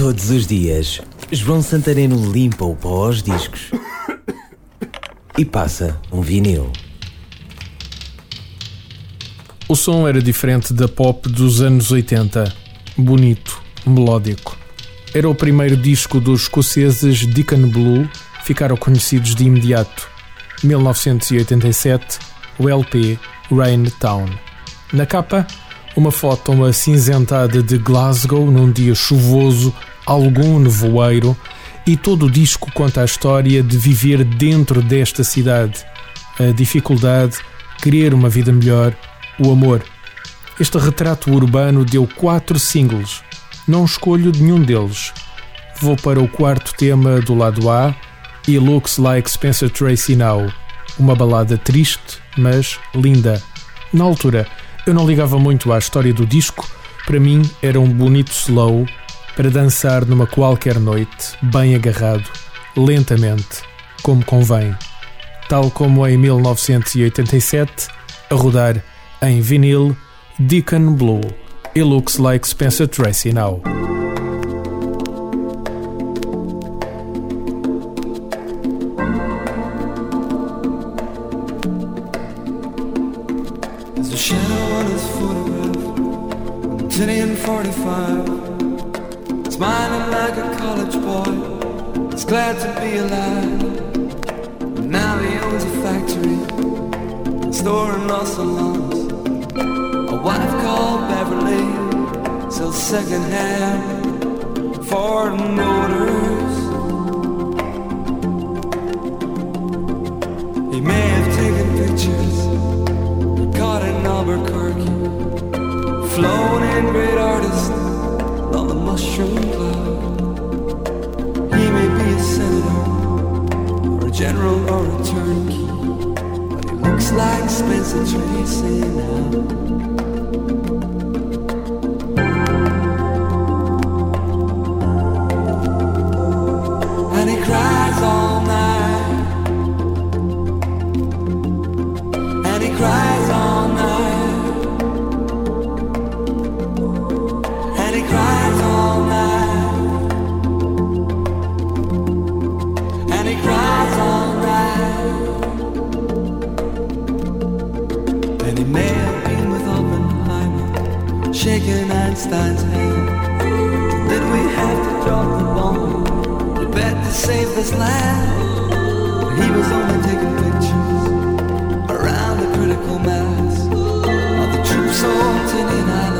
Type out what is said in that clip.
Todos os dias, João Santareno limpa o pó aos discos e passa um vinil. O som era diferente da pop dos anos 80. Bonito, melódico. Era o primeiro disco dos escoceses Deacon Blue, ficaram conhecidos de imediato. 1987, o LP Rain Town. Na capa, uma foto acinzentada de Glasgow num dia chuvoso, algum nevoeiro, e todo o disco conta a história de viver dentro desta cidade, a dificuldade, querer uma vida melhor, o amor. Este retrato urbano deu quatro singles. Não escolho nenhum deles. Vou para o quarto tema do lado A e Looks Like Spencer Tracy Now. Uma balada triste, mas linda. Na altura, eu não ligava muito à história do disco, para mim era um bonito slow para dançar numa qualquer noite, bem agarrado, lentamente, como convém. Tal como em 1987, a rodar em vinil Deacon Blue. It looks like Spencer Tracy now. Shadow on his photograph, tinny and 45, smiling like a college boy. He's glad to be alive. But now he owns a factory, store storing lost salons. A wife called Beverly sells secondhand foreign odors. He may mushroom cloud. He may be a senator, or a general, or a turnkey, but he looks like Spencer Tracy now. And he may have been with Oppenheimer, shaking Einstein's hand. Did we have to drop the bomb? to bet to save this land. He was only taking pictures around the critical mass of the troops on Tinian Island,